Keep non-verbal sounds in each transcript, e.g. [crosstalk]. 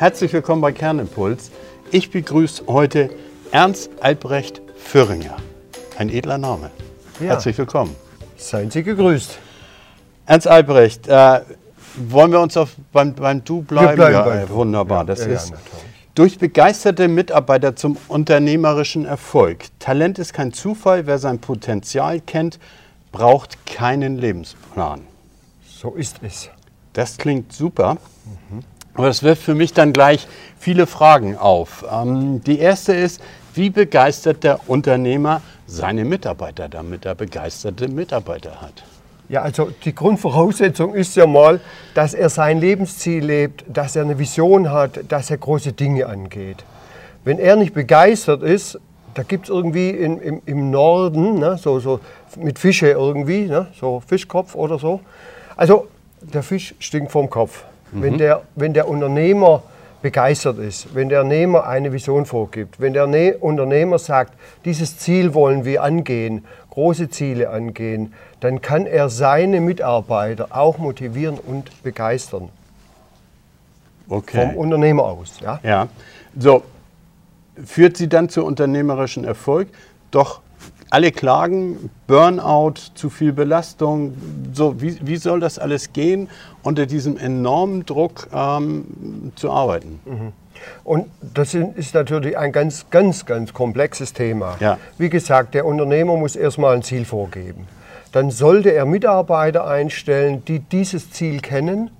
Herzlich willkommen bei Kernimpuls. Ich begrüße heute Ernst Albrecht Föhringer. Ein edler Name. Ja. Herzlich willkommen. Seien Sie gegrüßt. Ernst Albrecht, äh, wollen wir uns auf, beim, beim Du bleiben? bleiben ja, beim äh, Du. wunderbar. Ja, das ja, ist durch begeisterte Mitarbeiter zum unternehmerischen Erfolg. Talent ist kein Zufall. Wer sein Potenzial kennt, braucht keinen Lebensplan. So ist es. Das klingt super. Aber das wirft für mich dann gleich viele Fragen auf. Ähm, die erste ist, wie begeistert der Unternehmer seine Mitarbeiter, damit er begeisterte Mitarbeiter hat? Ja, also die Grundvoraussetzung ist ja mal, dass er sein Lebensziel lebt, dass er eine Vision hat, dass er große Dinge angeht. Wenn er nicht begeistert ist, da gibt es irgendwie in, im, im Norden, ne, so, so mit Fische irgendwie, ne, so Fischkopf oder so. Also der Fisch stinkt vom Kopf. Wenn, der, wenn der Unternehmer begeistert ist, wenn der Unternehmer eine Vision vorgibt, wenn der Ne- Unternehmer sagt, dieses Ziel wollen wir angehen, große Ziele angehen, dann kann er seine Mitarbeiter auch motivieren und begeistern. Okay. Vom Unternehmer aus. Ja? Ja. So, führt sie dann zu unternehmerischen Erfolg? Doch alle klagen, Burnout, zu viel Belastung. So, wie, wie soll das alles gehen, unter diesem enormen Druck ähm, zu arbeiten? Und das ist natürlich ein ganz, ganz, ganz komplexes Thema. Ja. Wie gesagt, der Unternehmer muss erstmal ein Ziel vorgeben. Dann sollte er Mitarbeiter einstellen, die dieses Ziel kennen.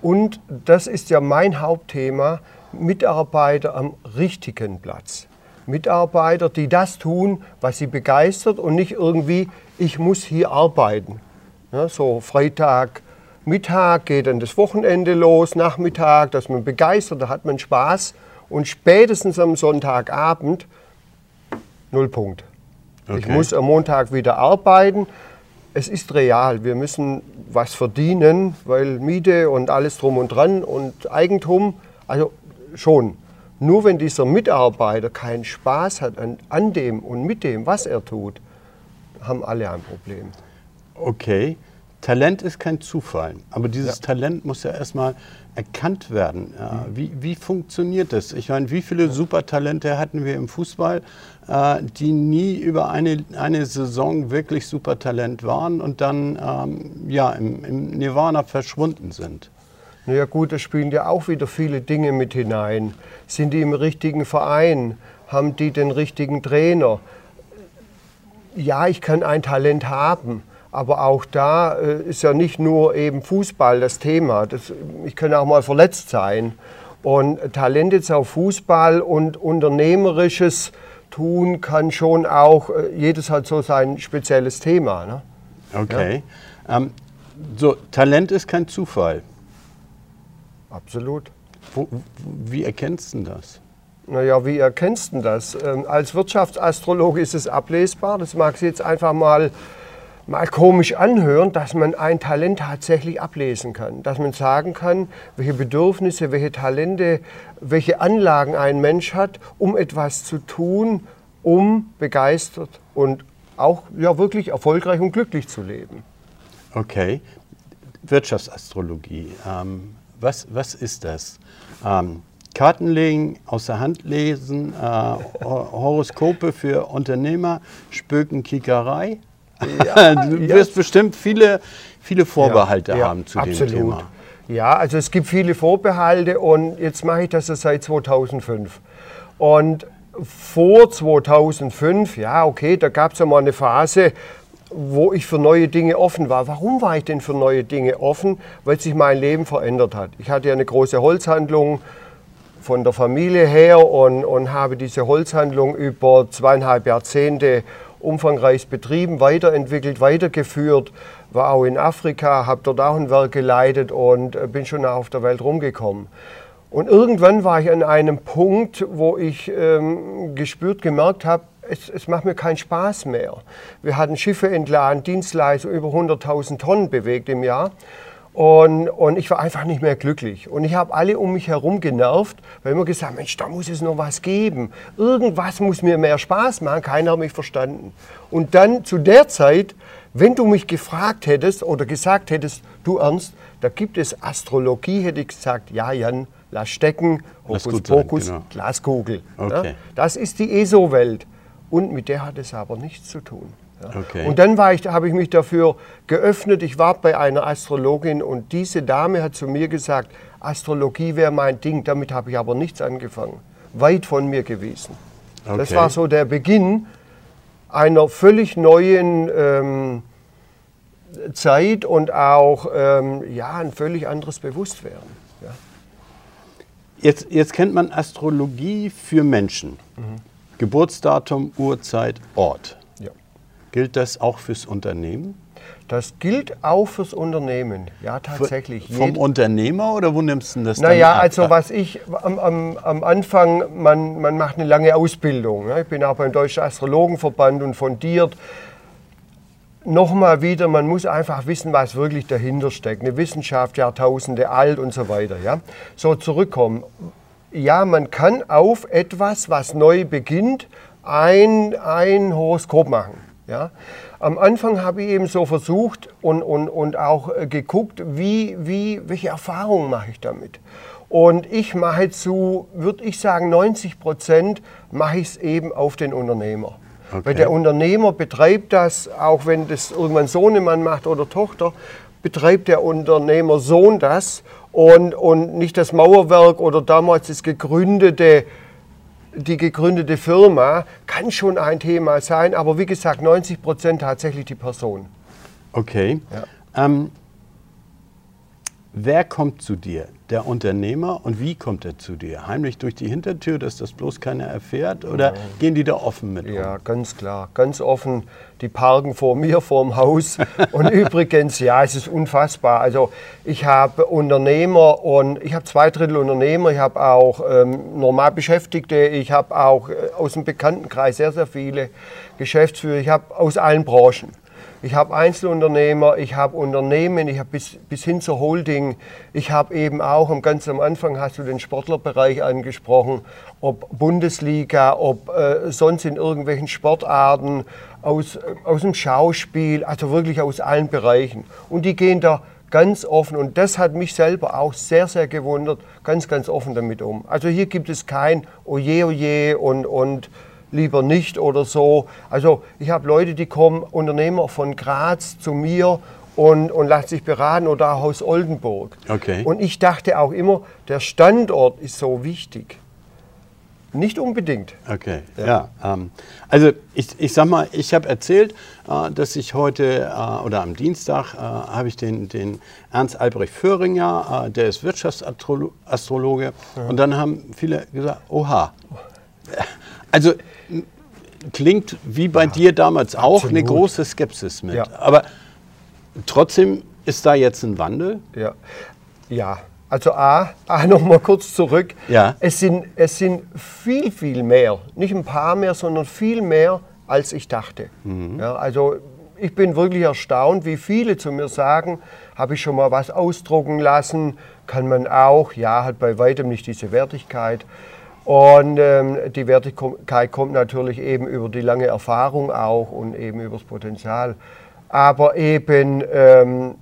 Und das ist ja mein Hauptthema, Mitarbeiter am richtigen Platz. Mitarbeiter, die das tun, was sie begeistert und nicht irgendwie, ich muss hier arbeiten. Ja, so Freitag, Mittag geht dann das Wochenende los, Nachmittag, da ist man begeistert, da hat man Spaß und spätestens am Sonntagabend null Punkt. Ich Okay. muss am Montag wieder arbeiten. Es ist real, wir müssen was verdienen, weil Miete und alles drum und dran und Eigentum, also schon. Nur wenn dieser Mitarbeiter keinen Spaß hat an, an dem und mit dem, was er tut, haben alle ein Problem. Okay, Talent ist kein Zufall, aber dieses Ja. Talent muss ja erstmal erkannt werden. Ja, wie, wie funktioniert das? Ich meine, wie viele Supertalente hatten wir im Fußball, äh, die nie über eine, eine Saison wirklich Supertalent waren und dann ähm, ja, im, im Nirvana verschwunden sind? Na ja gut, da spielen ja auch wieder viele Dinge mit hinein. Sind die im richtigen Verein? Haben die den richtigen Trainer? Ja, ich kann ein Talent haben, aber auch da äh, ist ja nicht nur eben Fußball das Thema. Das, ich kann auch mal verletzt sein. Und Talent jetzt auf Fußball und unternehmerisches Tun kann schon auch, äh, jedes hat so sein spezielles Thema. Ne? Okay. Ähm, so, Talent ist kein Zufall. Absolut. Wo, wie erkennst du das? Naja, wie erkennst du das? Ähm, als Wirtschaftsastrologe ist es ablesbar. Das mag sich jetzt einfach mal, mal komisch anhören, dass man ein Talent tatsächlich ablesen kann. Dass man sagen kann, welche Bedürfnisse, welche Talente, welche Anlagen ein Mensch hat, um etwas zu tun, um begeistert und auch ja, wirklich erfolgreich und glücklich zu leben. Okay. Wirtschaftsastrologie. Ähm, was, was ist das? Ähm, Karten legen, aus der Hand lesen, äh, Hor- Horoskope für Unternehmer, Spökenkickerei. [laughs] du ja. wirst bestimmt viele, viele Vorbehalte Ja, ja, haben zu absolut. dem Thema. Ja, also es gibt viele Vorbehalte und jetzt mache ich das ja seit 2005. Und vor 2005, ja okay, da gab es ja mal eine Phase, wo ich für neue Dinge offen war. Warum war ich denn für neue Dinge offen? Weil sich mein Leben verändert hat. Ich hatte ja eine große Holzhandlung von der Familie her und, und habe diese Holzhandlung über zweieinhalb Jahrzehnte umfangreich betrieben, weiterentwickelt, weitergeführt, war auch in Afrika, habe dort auch ein Werk geleitet und äh, bin schon auf der Welt rumgekommen. Und irgendwann war ich an einem Punkt, wo ich ähm, gespürt, gemerkt habe, es, es macht mir keinen Spaß mehr. Wir hatten Schiffe entladen, Dienstleistungen über 100.000 Tonnen bewegt im Jahr. Und, und ich war einfach nicht mehr glücklich. Und ich habe alle um mich herum genervt, weil immer gesagt, Mensch, da muss es noch was geben. Irgendwas muss mir mehr Spaß machen. Keiner hat mich verstanden. Und dann zu der Zeit, wenn du mich gefragt hättest oder gesagt hättest, du Ernst, da gibt es Astrologie, hätte ich gesagt, ja Jan, lass stecken, Hokus Pokus, genau. Glaskugel. Okay. Ja? Das ist die ESO-Welt. Und mit der hat es aber nichts zu tun. Ja? Okay. Und dann habe ich mich dafür geöffnet. Ich war bei einer Astrologin und diese Dame hat zu mir gesagt, Astrologie wäre mein Ding. Damit habe ich aber nichts angefangen. Weit von mir gewesen. Das Okay. war so der Beginn einer völlig neuen ähm, Zeit und auch ähm, ja, ein völlig anderes Bewusstwerden. Ja. Jetzt, jetzt kennt man Astrologie für Menschen. Geburtsdatum, Uhrzeit, Ort. Ja. Gilt das auch fürs Unternehmen? Das gilt auch fürs Unternehmen. Ja, tatsächlich. Vom Jed- Unternehmer oder wo nimmst du das Naja, dann ab? also was ich am, am, am Anfang, man, man macht eine lange Ausbildung. Ne? Ich bin auch beim Deutschen Astrologenverband und fundiert. Nochmal wieder, man muss einfach wissen, was wirklich dahinter steckt. Eine Wissenschaft, Jahrtausende alt und so weiter. Ja? So zurückkommen. Ja, man kann auf etwas, was neu beginnt, ein, ein Horoskop machen. Ja? Am Anfang habe ich eben so versucht und, und, und auch äh, geguckt, wie, wie, welche Erfahrungen mache ich damit. Und ich mache zu, würde ich sagen, 90 Prozent mache ich es eben auf den Unternehmer. Okay. Weil der Unternehmer betreibt das, auch wenn das irgendwann Sohnemann macht oder Tochter, betreibt der Unternehmer Sohn das und, und nicht das Mauerwerk oder damals das gegründete, die gegründete Firma kann schon ein Thema sein, aber wie gesagt, 90 Prozent tatsächlich die Person. Okay. Ähm, wer kommt zu dir? Der Unternehmer und wie kommt er zu dir? Heimlich durch die Hintertür, dass das bloß keiner erfährt? Oder gehen die da offen mit Ja, um? ganz klar, ganz offen. Die parken vor mir, [laughs] vor dem Haus. Und [laughs] übrigens, ja, es ist unfassbar. Also ich habe Unternehmer und ich habe zwei Drittel Unternehmer. Ich habe auch ähm, normal Beschäftigte. Ich habe auch äh, aus dem Bekanntenkreis sehr, sehr viele Geschäftsführer. Ich habe aus allen Branchen. Ich habe Einzelunternehmer, ich habe Unternehmen, ich habe bis, bis hin zur Holding. Ich habe eben auch, am ganz am Anfang hast du den Sportlerbereich angesprochen, ob Bundesliga, ob äh, sonst in irgendwelchen Sportarten, aus, aus dem Schauspiel, also wirklich aus allen Bereichen. Und die gehen da ganz offen und das hat mich selber auch sehr, sehr gewundert, ganz, ganz offen damit um. Also hier gibt es kein Oje, Oje und, und lieber nicht oder so. Also ich habe Leute, die kommen, Unternehmer von Graz zu mir und, und lassen sich beraten oder auch aus Oldenburg. Okay. Und ich dachte auch immer, der Standort ist so wichtig. Nicht unbedingt. Okay, ja. ähm, also ich, ich sag mal, ich habe erzählt, äh, dass ich heute äh, oder am Dienstag äh, habe ich den, den Ernst Albrecht Föhringer, äh, der ist Wirtschaftsastrologe. Und dann haben viele gesagt, oha. Also klingt wie bei dir damals auch eine absolut. große Skepsis mit. Ja. Aber trotzdem ist da jetzt ein Wandel. Ja, ja. Also A, A [laughs] noch mal kurz zurück. Ja. Es sind, es sind viel, viel mehr, nicht ein paar mehr, sondern viel mehr, als ich dachte. Ja, also ich bin wirklich erstaunt, wie viele zu mir sagen, habe ich schon mal was ausdrucken lassen, kann man auch, ja, hat bei weitem nicht diese Wertigkeit. Und ähm, die Wertigkeit kommt natürlich eben über die lange Erfahrung auch und eben über das Potenzial. Aber eben, ähm,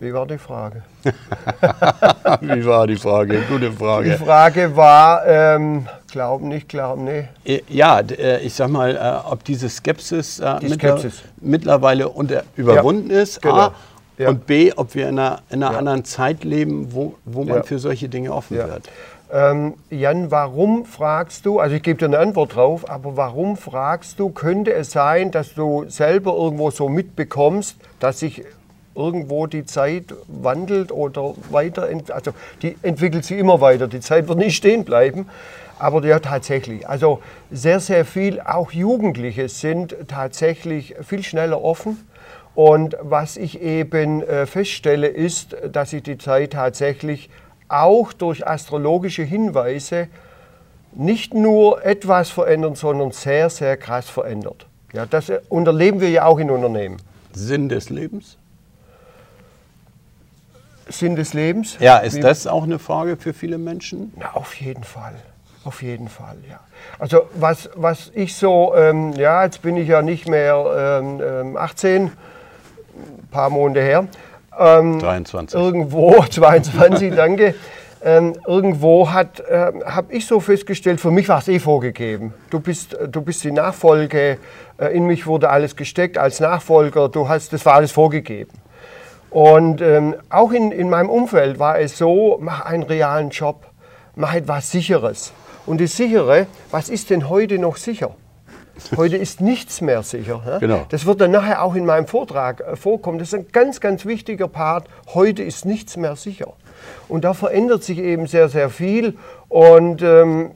wie war die Frage? [laughs] Wie war die Frage? Gute Die Frage. Frage war, ähm, glauben, nicht glauben, nee. Äh, Ja, äh, ich sag mal, äh, ob diese Skepsis, äh, Die Skepsis. mittlerweile unter, überwunden ist. genau. A, Ja. Und B, ob wir in einer, in einer Ja. anderen Zeit leben, wo, wo man Ja. für solche Dinge offen Ja. wird. Ähm, Jan, warum fragst du, also ich gebe dir eine Antwort drauf, aber warum fragst du, könnte es sein, dass du selber irgendwo so mitbekommst, dass sich irgendwo die Zeit wandelt oder weiter, also die entwickelt sich immer weiter, die Zeit wird nicht stehen bleiben, aber ja tatsächlich, also sehr, sehr viel, auch Jugendliche sind tatsächlich viel schneller offen. Und was ich eben äh, feststelle, ist, dass sich die Zeit tatsächlich auch durch astrologische Hinweise nicht nur etwas verändert, sondern sehr, sehr krass verändert. Ja, das äh, unterleben wir ja auch in Unternehmen. Sinn des Lebens? Sinn des Lebens? Ja, ist Wie- das auch eine Frage für viele Menschen? Na, auf jeden Fall. Auf jeden Fall, ja. Also was, was ich so, ähm, ja, jetzt bin ich ja nicht mehr ähm, ähm, 18, ein paar Monate her. Ähm, 23. Irgendwo, [laughs] 22, danke. ähm, irgendwo äh, habe ich so festgestellt, für mich war es eh vorgegeben. Du bist, du bist die Nachfolge, äh, in mich wurde alles gesteckt als Nachfolger, du hast, das war alles vorgegeben. Und ähm, auch in, in meinem Umfeld war es so, mach einen realen Job, mach etwas Sicheres. Und das Sichere, was ist denn heute noch sicher? Heute ist nichts mehr sicher. Ne? Genau. Das wird dann nachher auch in meinem Vortrag äh, vorkommen. Das ist ein ganz, ganz wichtiger Part. Heute ist nichts mehr sicher. Und da verändert sich eben sehr, sehr viel. Und ähm,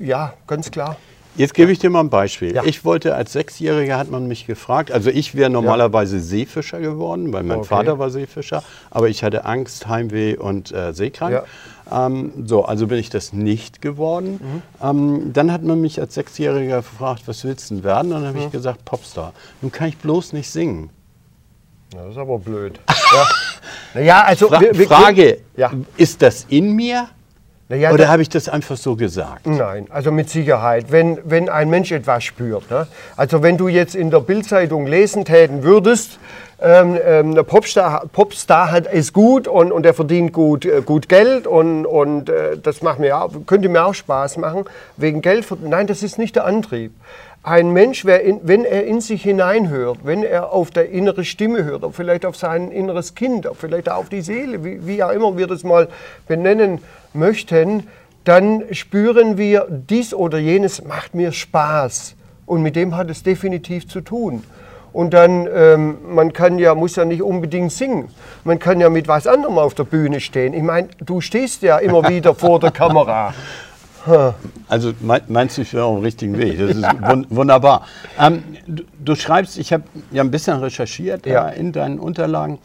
ja, ganz klar. Jetzt gebe ich dir mal ein Beispiel. Ja. Ich wollte als Sechsjähriger, hat man mich gefragt, also ich wäre normalerweise ja. Seefischer geworden, weil mein okay. Vater war Seefischer, aber ich hatte Angst, Heimweh und äh, seekrank. Ja. Ähm, so, also bin ich das nicht geworden. Mhm. Ähm, dann hat man mich als Sechsjähriger gefragt, was willst du denn werden? Und dann habe mhm. ich gesagt, Popstar. Nun kann ich bloß nicht singen. das ist aber blöd. ja. [laughs] Naja, also Fra wir, wir, Frage, ist das in mir? Ja, Oder habe ich das einfach so gesagt? Nein, also mit Sicherheit. Wenn, wenn ein Mensch etwas spürt. Ne? Also wenn du jetzt in der Bildzeitung lesen täten würdest, ähm, ähm, der Popstar, Popstar hat es gut und, und er verdient gut, äh, gut Geld und, und äh, das macht mir auch, könnte mir auch Spaß machen. Wegen Geld, nein, das ist nicht der Antrieb. Ein Mensch, wenn er in sich hineinhört, wenn er auf der innere Stimme hört, vielleicht auf sein inneres Kind, vielleicht auf die Seele, wie, wie auch immer wir das mal benennen möchten, dann spüren wir, dies oder jenes macht mir Spaß. Und mit dem hat es definitiv zu tun. Und dann, ähm, man kann ja, muss ja nicht unbedingt singen. Man kann ja mit was anderem auf der Bühne stehen. Ich meine, du stehst ja immer [laughs] wieder vor der Kamera. Also meinst du, ich wäre auf dem richtigen Weg? Das ist wunderbar. Ähm, du, du, schreibst, ich habe ja ein bisschen recherchiert ja. in deinen Unterlagen.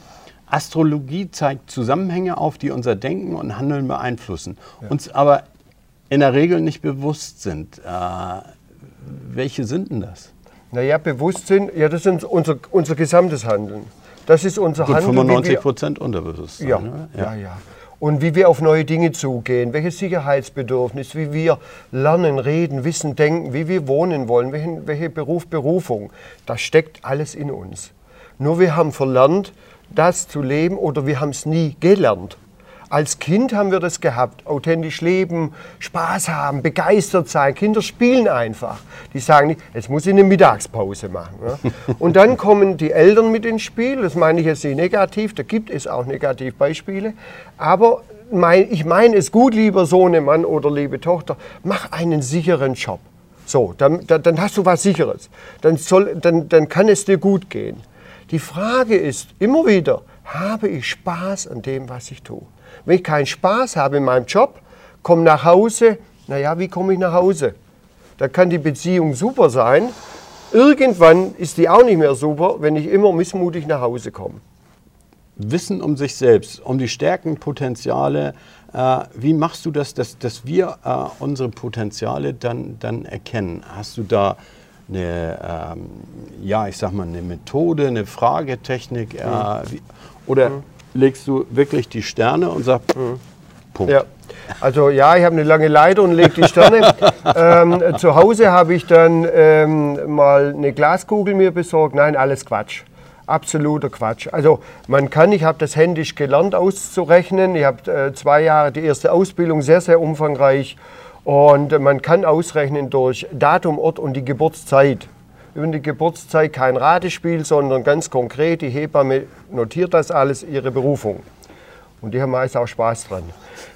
Astrologie zeigt Zusammenhänge auf, die unser Denken und Handeln beeinflussen, ja. uns aber in der Regel nicht bewusst sind. Äh, welche sind denn das? Naja, Bewusstsein, ja, das ist unser, unser gesamtes Handeln. Das ist unser Gut, Handeln. 95 Prozent Unterbewusstsein. Ja, ne? ja, ja. Und wie wir auf neue Dinge zugehen, welches Sicherheitsbedürfnis, wie wir lernen, reden, wissen, denken, wie wir wohnen wollen, welche, welche Beruf, Berufung, das steckt alles in uns. Nur wir haben verlernt, das zu leben oder wir haben es nie gelernt. Als Kind haben wir das gehabt, authentisch leben, Spaß haben, begeistert sein. Kinder spielen einfach. Die sagen nicht, jetzt muss ich eine Mittagspause machen. Ja? [laughs] Und dann kommen die Eltern mit ins Spiel. Das meine ich jetzt nicht negativ, da gibt es auch Negativbeispiele. Aber mein, ich meine es gut, lieber Sohnemann oder liebe Tochter, mach einen sicheren Job. So, dann, dann, dann hast du was Sicheres. Dann, soll, dann, dann kann es dir gut gehen. Die Frage ist immer wieder, habe ich Spaß an dem, was ich tue? Wenn ich keinen Spaß habe in meinem Job, komme nach Hause, naja, wie komme ich nach Hause? Da kann die Beziehung super sein. Irgendwann ist die auch nicht mehr super, wenn ich immer missmutig nach Hause komme. Wissen um sich selbst, um die Stärken, Potenziale. Äh, wie machst du das, dass, dass wir äh, unsere Potenziale dann, dann erkennen? Hast du da eine, ähm, ja, ich sag mal, eine Methode, eine Fragetechnik? Äh, wie, oder mhm legst du wirklich die Sterne und sagst, mhm. Punkt. Ja. Also ja, ich habe eine lange Leiter und lege die Sterne. [laughs] ähm, zu Hause habe ich dann ähm, mal eine Glaskugel mir besorgt. Nein, alles Quatsch. Absoluter Quatsch. Also man kann, ich habe das händisch gelernt auszurechnen. Ich habe äh, zwei Jahre die erste Ausbildung, sehr, sehr umfangreich. Und man kann ausrechnen durch Datum, Ort und die Geburtszeit über die Geburtszeit kein Ratespiel, sondern ganz konkret, die Hebamme notiert das alles, ihre Berufung. Und die haben meist auch Spaß dran.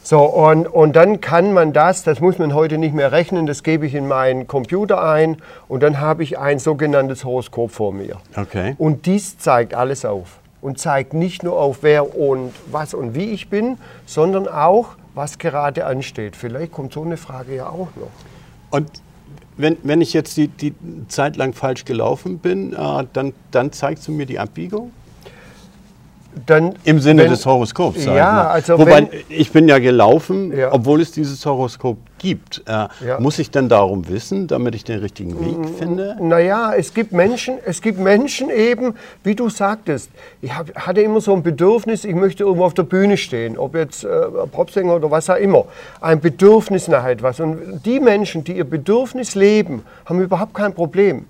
So, und, und dann kann man das, das muss man heute nicht mehr rechnen, das gebe ich in meinen Computer ein und dann habe ich ein sogenanntes Horoskop vor mir. Okay. Und dies zeigt alles auf. Und zeigt nicht nur auf, wer und was und wie ich bin, sondern auch, was gerade ansteht. Vielleicht kommt so eine Frage ja auch noch. Und wenn, wenn ich jetzt die, die Zeit lang falsch gelaufen bin, äh, dann, dann zeigst du mir die Abbiegung? Dann, Im Sinne wenn, des Horoskops. Ja, also Wobei, wenn, ich bin ja gelaufen, ja. obwohl es dieses Horoskop gibt. Äh, ja. Muss ich dann darum wissen, damit ich den richtigen Weg finde? Naja, es gibt Menschen, es gibt Menschen eben, wie du sagtest, ich hab, hatte immer so ein Bedürfnis, ich möchte irgendwo auf der Bühne stehen, ob jetzt äh, Popsänger oder was auch immer. Ein Bedürfnis nach etwas. Und die Menschen, die ihr Bedürfnis leben, haben überhaupt kein Problem.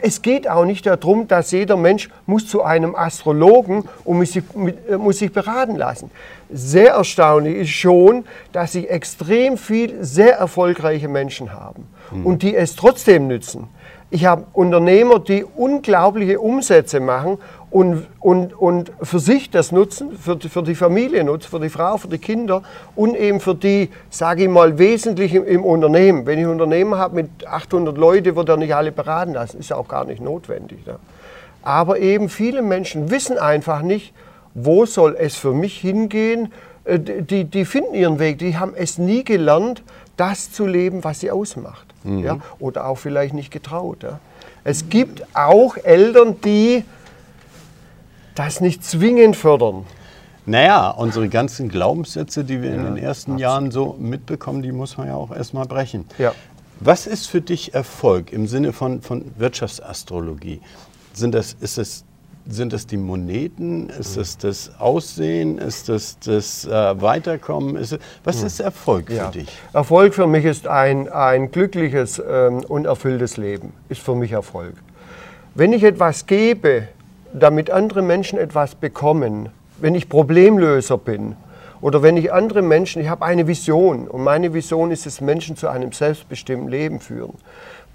Es geht auch nicht darum, dass jeder Mensch muss zu einem Astrologen und muss sich, äh, muss sich beraten lassen. Sehr erstaunlich ist schon, dass sie extrem viel sehr erfolgreiche Menschen haben mhm. und die es trotzdem nützen. Ich habe Unternehmer, die unglaubliche Umsätze machen und, und, und für sich das nutzen, für, für die Familie nutzen, für die Frau, für die Kinder und eben für die, sage ich mal, Wesentlichen im Unternehmen. Wenn ich ein Unternehmen habe mit 800 Leuten, wird er nicht alle beraten lassen, ist auch gar nicht notwendig. Ne? Aber eben viele Menschen wissen einfach nicht, wo soll es für mich hingehen. Äh, die, die finden ihren Weg, die haben es nie gelernt, das zu leben, was sie ausmacht. Mhm. Ja? Oder auch vielleicht nicht getraut. Ja? Es gibt auch Eltern, die das nicht zwingend fördern. Naja, unsere ganzen Glaubenssätze, die wir ja, in den ersten absolut. Jahren so mitbekommen, die muss man ja auch erstmal brechen. Ja. Was ist für dich Erfolg im Sinne von, von Wirtschaftsastrologie? Sind das, ist es, sind das die Moneten? Ist es das Aussehen? Ist es das äh, Weiterkommen? Ist es, was hm. ist Erfolg für ja. dich? Erfolg für mich ist ein, ein glückliches ähm, und erfülltes Leben. Ist für mich Erfolg. Wenn ich etwas gebe, damit andere Menschen etwas bekommen, wenn ich Problemlöser bin oder wenn ich andere Menschen, ich habe eine Vision und meine Vision ist es, Menschen zu einem selbstbestimmten Leben führen,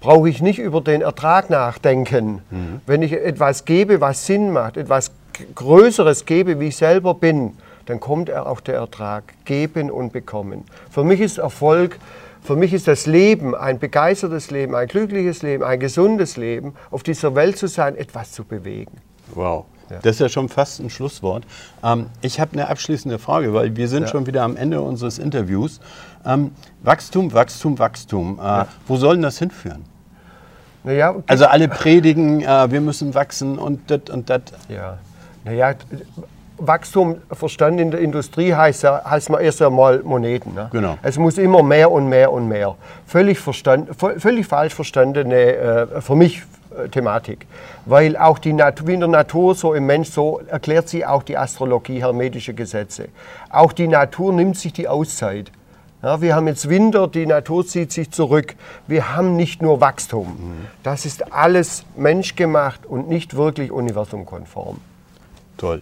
brauche ich nicht über den Ertrag nachdenken. Mhm. Wenn ich etwas gebe, was Sinn macht, etwas Größeres gebe, wie ich selber bin, dann kommt auch der Ertrag. Geben und bekommen. Für mich ist Erfolg, für mich ist das Leben, ein begeistertes Leben, ein glückliches Leben, ein gesundes Leben, auf dieser Welt zu sein, etwas zu bewegen. Wow. Ja. Das ist ja schon fast ein Schlusswort. Ähm, ich habe eine abschließende Frage, weil wir sind ja. schon wieder am Ende unseres Interviews. Ähm, Wachstum, Wachstum, Wachstum. Äh, ja. Wo soll denn das hinführen? Naja, okay. Also alle predigen, äh, wir müssen wachsen und das und das. Ja, naja, Wachstum verstanden in der Industrie heißt, heißt man erst einmal Moneten. Ne? Genau. Es muss immer mehr und mehr und mehr. Völlig, verstand, völlig falsch verstandene, äh, für mich Thematik. Weil auch die Natur, wie in der Natur, so im Mensch, so erklärt sie auch die Astrologie, hermetische Gesetze. Auch die Natur nimmt sich die Auszeit. Ja, wir haben jetzt Winter, die Natur zieht sich zurück. Wir haben nicht nur Wachstum. Mhm. Das ist alles menschgemacht und nicht wirklich universumkonform. Toll.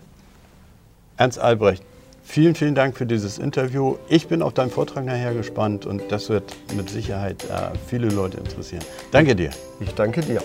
Ernst Albrecht, vielen, vielen Dank für dieses Interview. Ich bin auf deinen Vortrag nachher gespannt und das wird mit Sicherheit äh, viele Leute interessieren. Danke dir. Ich danke dir.